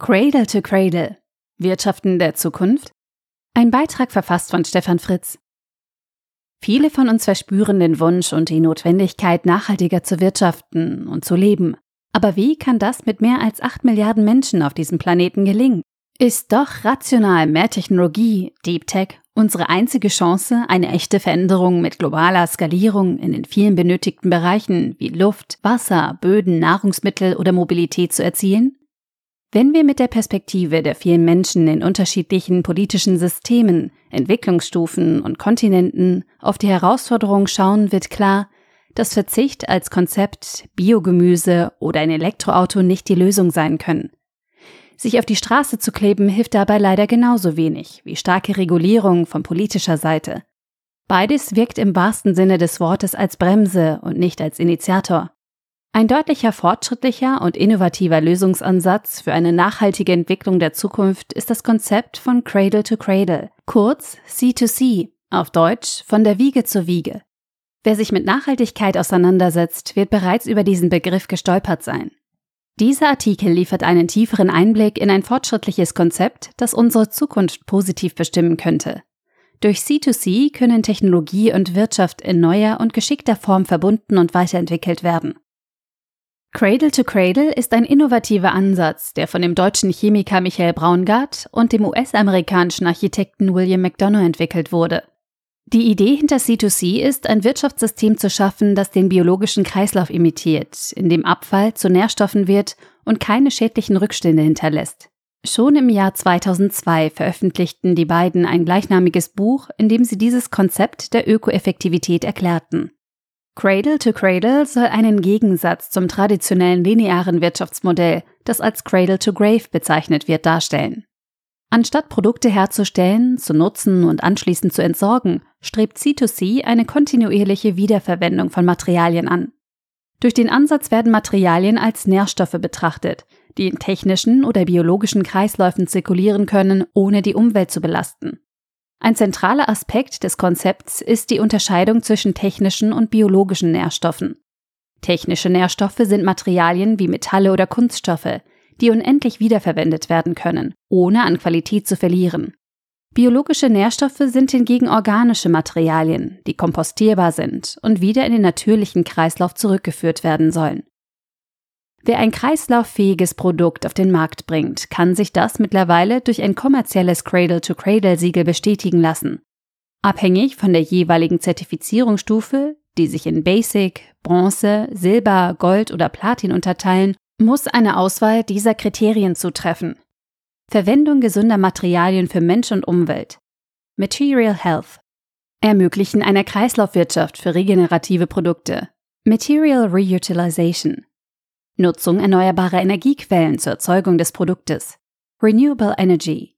Cradle to Cradle Wirtschaften der Zukunft? Ein Beitrag verfasst von Stefan Fritz. Viele von uns verspüren den Wunsch und die Notwendigkeit, nachhaltiger zu wirtschaften und zu leben. Aber wie kann das mit mehr als 8 Milliarden Menschen auf diesem Planeten gelingen? Ist doch rational mehr Technologie, Deep Tech, unsere einzige Chance, eine echte Veränderung mit globaler Skalierung in den vielen benötigten Bereichen wie Luft, Wasser, Böden, Nahrungsmittel oder Mobilität zu erzielen? Wenn wir mit der Perspektive der vielen Menschen in unterschiedlichen politischen Systemen, Entwicklungsstufen und Kontinenten auf die Herausforderung schauen, wird klar, dass Verzicht als Konzept, Biogemüse oder ein Elektroauto nicht die Lösung sein können. Sich auf die Straße zu kleben hilft dabei leider genauso wenig wie starke Regulierung von politischer Seite. Beides wirkt im wahrsten Sinne des Wortes als Bremse und nicht als Initiator. Ein deutlicher fortschrittlicher und innovativer Lösungsansatz für eine nachhaltige Entwicklung der Zukunft ist das Konzept von Cradle to Cradle, kurz C2C, auf Deutsch von der Wiege zur Wiege. Wer sich mit Nachhaltigkeit auseinandersetzt, wird bereits über diesen Begriff gestolpert sein. Dieser Artikel liefert einen tieferen Einblick in ein fortschrittliches Konzept, das unsere Zukunft positiv bestimmen könnte. Durch C2C können Technologie und Wirtschaft in neuer und geschickter Form verbunden und weiterentwickelt werden. Cradle to Cradle ist ein innovativer Ansatz, der von dem deutschen Chemiker Michael Braungart und dem US-amerikanischen Architekten William McDonough entwickelt wurde. Die Idee hinter C2C ist, ein Wirtschaftssystem zu schaffen, das den biologischen Kreislauf imitiert, in dem Abfall zu Nährstoffen wird und keine schädlichen Rückstände hinterlässt. Schon im Jahr 2002 veröffentlichten die beiden ein gleichnamiges Buch, in dem sie dieses Konzept der Ökoeffektivität erklärten. Cradle to Cradle soll einen Gegensatz zum traditionellen linearen Wirtschaftsmodell, das als Cradle to Grave bezeichnet wird, darstellen. Anstatt Produkte herzustellen, zu nutzen und anschließend zu entsorgen, strebt C2C eine kontinuierliche Wiederverwendung von Materialien an. Durch den Ansatz werden Materialien als Nährstoffe betrachtet, die in technischen oder biologischen Kreisläufen zirkulieren können, ohne die Umwelt zu belasten. Ein zentraler Aspekt des Konzepts ist die Unterscheidung zwischen technischen und biologischen Nährstoffen. Technische Nährstoffe sind Materialien wie Metalle oder Kunststoffe, die unendlich wiederverwendet werden können, ohne an Qualität zu verlieren. Biologische Nährstoffe sind hingegen organische Materialien, die kompostierbar sind und wieder in den natürlichen Kreislauf zurückgeführt werden sollen. Wer ein kreislauffähiges Produkt auf den Markt bringt, kann sich das mittlerweile durch ein kommerzielles Cradle-to-Cradle-Siegel bestätigen lassen. Abhängig von der jeweiligen Zertifizierungsstufe, die sich in Basic, Bronze, Silber, Gold oder Platin unterteilen, muss eine Auswahl dieser Kriterien zutreffen. Verwendung gesunder Materialien für Mensch und Umwelt. Material Health. Ermöglichen einer Kreislaufwirtschaft für regenerative Produkte. Material Reutilization. Nutzung erneuerbarer Energiequellen zur Erzeugung des Produktes. Renewable Energy.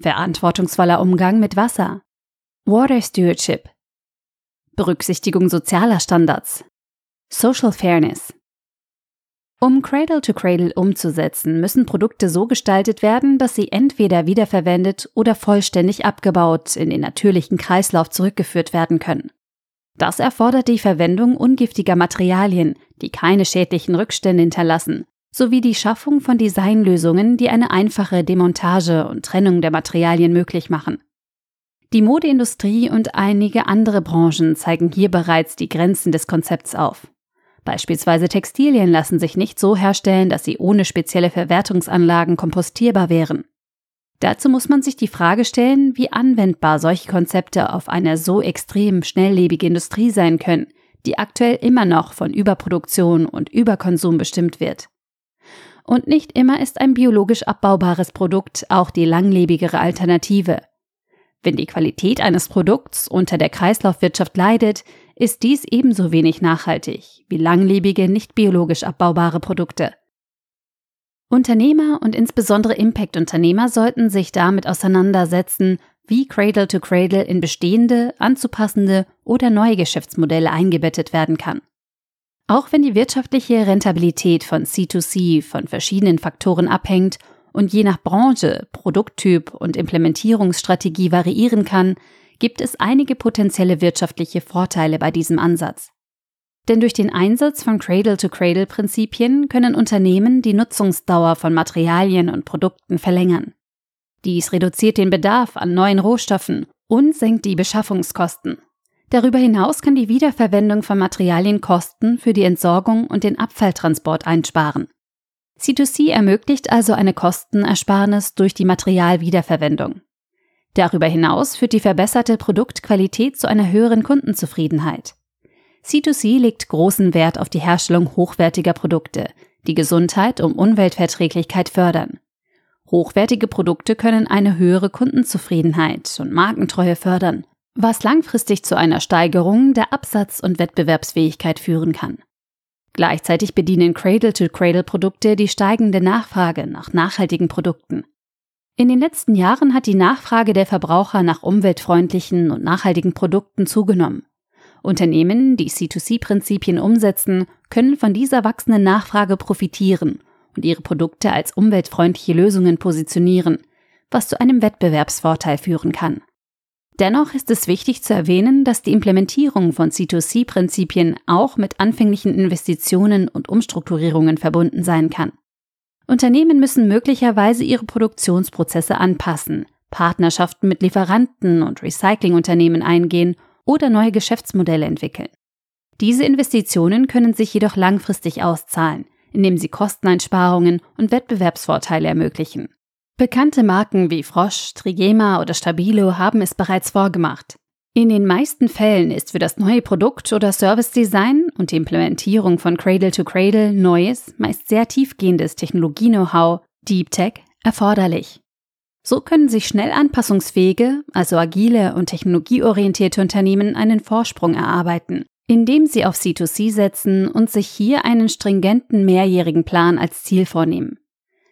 Verantwortungsvoller Umgang mit Wasser. Water Stewardship. Berücksichtigung sozialer Standards. Social Fairness. Um Cradle to Cradle umzusetzen, müssen Produkte so gestaltet werden, dass sie entweder wiederverwendet oder vollständig abgebaut in den natürlichen Kreislauf zurückgeführt werden können. Das erfordert die Verwendung ungiftiger Materialien, die keine schädlichen Rückstände hinterlassen, sowie die Schaffung von Designlösungen, die eine einfache Demontage und Trennung der Materialien möglich machen. Die Modeindustrie und einige andere Branchen zeigen hier bereits die Grenzen des Konzepts auf. Beispielsweise Textilien lassen sich nicht so herstellen, dass sie ohne spezielle Verwertungsanlagen kompostierbar wären. Dazu muss man sich die Frage stellen, wie anwendbar solche Konzepte auf eine so extrem schnelllebige Industrie sein können, die aktuell immer noch von Überproduktion und Überkonsum bestimmt wird. Und nicht immer ist ein biologisch abbaubares Produkt auch die langlebigere Alternative. Wenn die Qualität eines Produkts unter der Kreislaufwirtschaft leidet, ist dies ebenso wenig nachhaltig wie langlebige, nicht biologisch abbaubare Produkte. Unternehmer und insbesondere Impact-Unternehmer sollten sich damit auseinandersetzen, wie Cradle to Cradle in bestehende, anzupassende oder neue Geschäftsmodelle eingebettet werden kann. Auch wenn die wirtschaftliche Rentabilität von C2C von verschiedenen Faktoren abhängt und je nach Branche, Produkttyp und Implementierungsstrategie variieren kann, gibt es einige potenzielle wirtschaftliche Vorteile bei diesem Ansatz. Denn durch den Einsatz von Cradle-to-Cradle-Prinzipien können Unternehmen die Nutzungsdauer von Materialien und Produkten verlängern. Dies reduziert den Bedarf an neuen Rohstoffen und senkt die Beschaffungskosten. Darüber hinaus kann die Wiederverwendung von Materialien Kosten für die Entsorgung und den Abfalltransport einsparen. C2C ermöglicht also eine Kostenersparnis durch die Materialwiederverwendung. Darüber hinaus führt die verbesserte Produktqualität zu einer höheren Kundenzufriedenheit. C2C legt großen Wert auf die Herstellung hochwertiger Produkte, die Gesundheit und Umweltverträglichkeit fördern. Hochwertige Produkte können eine höhere Kundenzufriedenheit und Markentreue fördern, was langfristig zu einer Steigerung der Absatz- und Wettbewerbsfähigkeit führen kann. Gleichzeitig bedienen Cradle-to-Cradle-Produkte die steigende Nachfrage nach nachhaltigen Produkten. In den letzten Jahren hat die Nachfrage der Verbraucher nach umweltfreundlichen und nachhaltigen Produkten zugenommen. Unternehmen, die C2C-Prinzipien umsetzen, können von dieser wachsenden Nachfrage profitieren und ihre Produkte als umweltfreundliche Lösungen positionieren, was zu einem Wettbewerbsvorteil führen kann. Dennoch ist es wichtig zu erwähnen, dass die Implementierung von C2C-Prinzipien auch mit anfänglichen Investitionen und Umstrukturierungen verbunden sein kann. Unternehmen müssen möglicherweise ihre Produktionsprozesse anpassen, Partnerschaften mit Lieferanten und Recyclingunternehmen eingehen oder neue Geschäftsmodelle entwickeln. Diese Investitionen können sich jedoch langfristig auszahlen, indem sie Kosteneinsparungen und Wettbewerbsvorteile ermöglichen. Bekannte Marken wie Frosch, Trigema oder Stabilo haben es bereits vorgemacht. In den meisten Fällen ist für das neue Produkt oder Service-Design und die Implementierung von Cradle to Cradle neues, meist sehr tiefgehendes Technologie-Know-how, Deep Tech, erforderlich. So können sich schnell anpassungsfähige, also agile und technologieorientierte Unternehmen einen Vorsprung erarbeiten, indem sie auf C2C setzen und sich hier einen stringenten mehrjährigen Plan als Ziel vornehmen.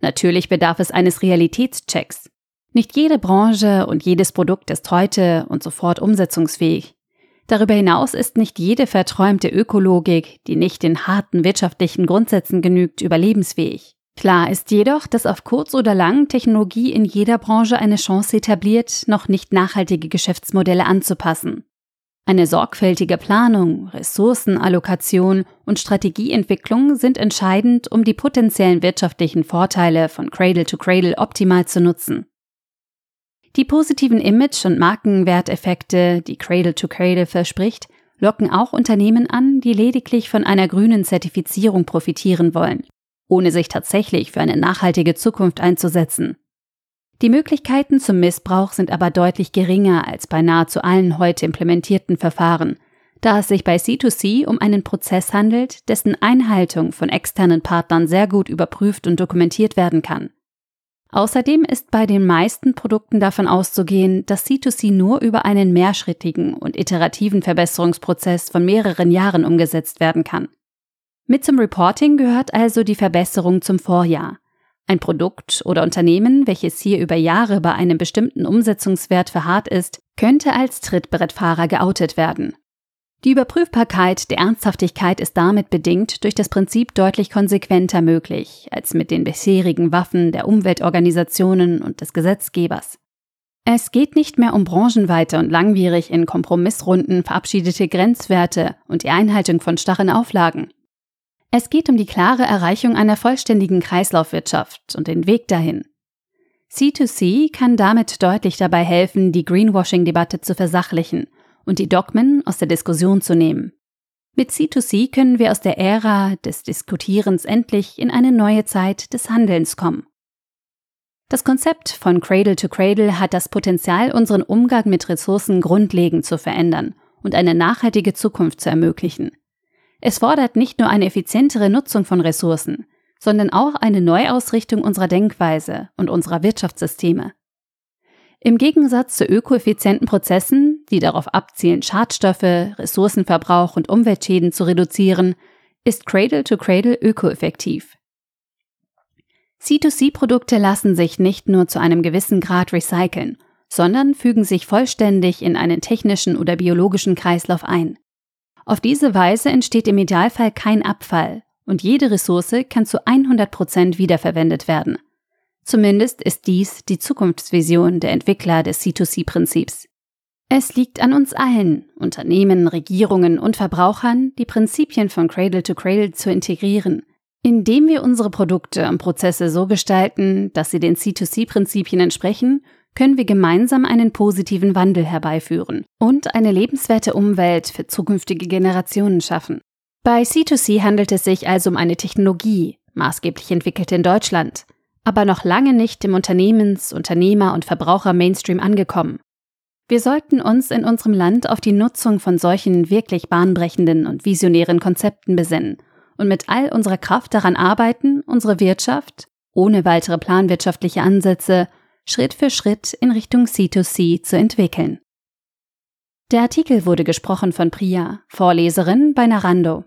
Natürlich bedarf es eines Realitätschecks. Nicht jede Branche und jedes Produkt ist heute und sofort umsetzungsfähig. Darüber hinaus ist nicht jede verträumte Ökologik, die nicht den harten wirtschaftlichen Grundsätzen genügt, überlebensfähig. Klar ist jedoch, dass auf kurz oder lang Technologie in jeder Branche eine Chance etabliert, noch nicht nachhaltige Geschäftsmodelle anzupassen. Eine sorgfältige Planung, Ressourcenallokation und Strategieentwicklung sind entscheidend, um die potenziellen wirtschaftlichen Vorteile von Cradle to Cradle optimal zu nutzen. Die positiven Image- und Markenwerteffekte, die Cradle to Cradle verspricht, locken auch Unternehmen an, die lediglich von einer grünen Zertifizierung profitieren wollen, ohne sich tatsächlich für eine nachhaltige Zukunft einzusetzen. Die Möglichkeiten zum Missbrauch sind aber deutlich geringer als bei nahezu allen heute implementierten Verfahren, da es sich bei C2C um einen Prozess handelt, dessen Einhaltung von externen Partnern sehr gut überprüft und dokumentiert werden kann. Außerdem ist bei den meisten Produkten davon auszugehen, dass C2C nur über einen mehrschrittigen und iterativen Verbesserungsprozess von mehreren Jahren umgesetzt werden kann. Mit zum Reporting gehört also die Verbesserung zum Vorjahr, ein Produkt oder Unternehmen, welches hier über Jahre bei einem bestimmten Umsetzungswert verharrt ist, könnte als Trittbrettfahrer geoutet werden. Die Überprüfbarkeit der Ernsthaftigkeit ist damit bedingt durch das Prinzip deutlich konsequenter möglich als mit den bisherigen Waffen der Umweltorganisationen und des Gesetzgebers. Es geht nicht mehr um branchenweite und langwierig in Kompromissrunden verabschiedete Grenzwerte und die Einhaltung von starren Auflagen. Es geht um die klare Erreichung einer vollständigen Kreislaufwirtschaft und den Weg dahin. C2C kann damit deutlich dabei helfen, die Greenwashing-Debatte zu versachlichen und die Dogmen aus der Diskussion zu nehmen. Mit C2C können wir aus der Ära des Diskutierens endlich in eine neue Zeit des Handelns kommen. Das Konzept von Cradle to Cradle hat das Potenzial, unseren Umgang mit Ressourcen grundlegend zu verändern und eine nachhaltige Zukunft zu ermöglichen. Es fordert nicht nur eine effizientere Nutzung von Ressourcen, sondern auch eine Neuausrichtung unserer Denkweise und unserer Wirtschaftssysteme. Im Gegensatz zu ökoeffizienten Prozessen, die darauf abzielen, Schadstoffe, Ressourcenverbrauch und Umweltschäden zu reduzieren, ist Cradle to Cradle ökoeffektiv. C2C-Produkte lassen sich nicht nur zu einem gewissen Grad recyceln, sondern fügen sich vollständig in einen technischen oder biologischen Kreislauf ein. Auf diese Weise entsteht im Idealfall kein Abfall und jede Ressource kann zu 100 Prozent wiederverwendet werden. Zumindest ist dies die Zukunftsvision der Entwickler des C2C-Prinzips. Es liegt an uns allen, Unternehmen, Regierungen und Verbrauchern, die Prinzipien von Cradle to Cradle zu integrieren, indem wir unsere Produkte und Prozesse so gestalten, dass sie den C2C-Prinzipien entsprechen, können wir gemeinsam einen positiven Wandel herbeiführen und eine lebenswerte Umwelt für zukünftige Generationen schaffen. Bei C2C handelt es sich also um eine Technologie, maßgeblich entwickelt in Deutschland, aber noch lange nicht im Unternehmens-, Unternehmer- und Verbraucher-Mainstream angekommen. Wir sollten uns in unserem Land auf die Nutzung von solchen wirklich bahnbrechenden und visionären Konzepten besinnen und mit all unserer Kraft daran arbeiten, unsere Wirtschaft, ohne weitere planwirtschaftliche Ansätze, Schritt für Schritt in Richtung C2C zu entwickeln. Der Artikel wurde gesprochen von Priya, Vorleserin bei Narando.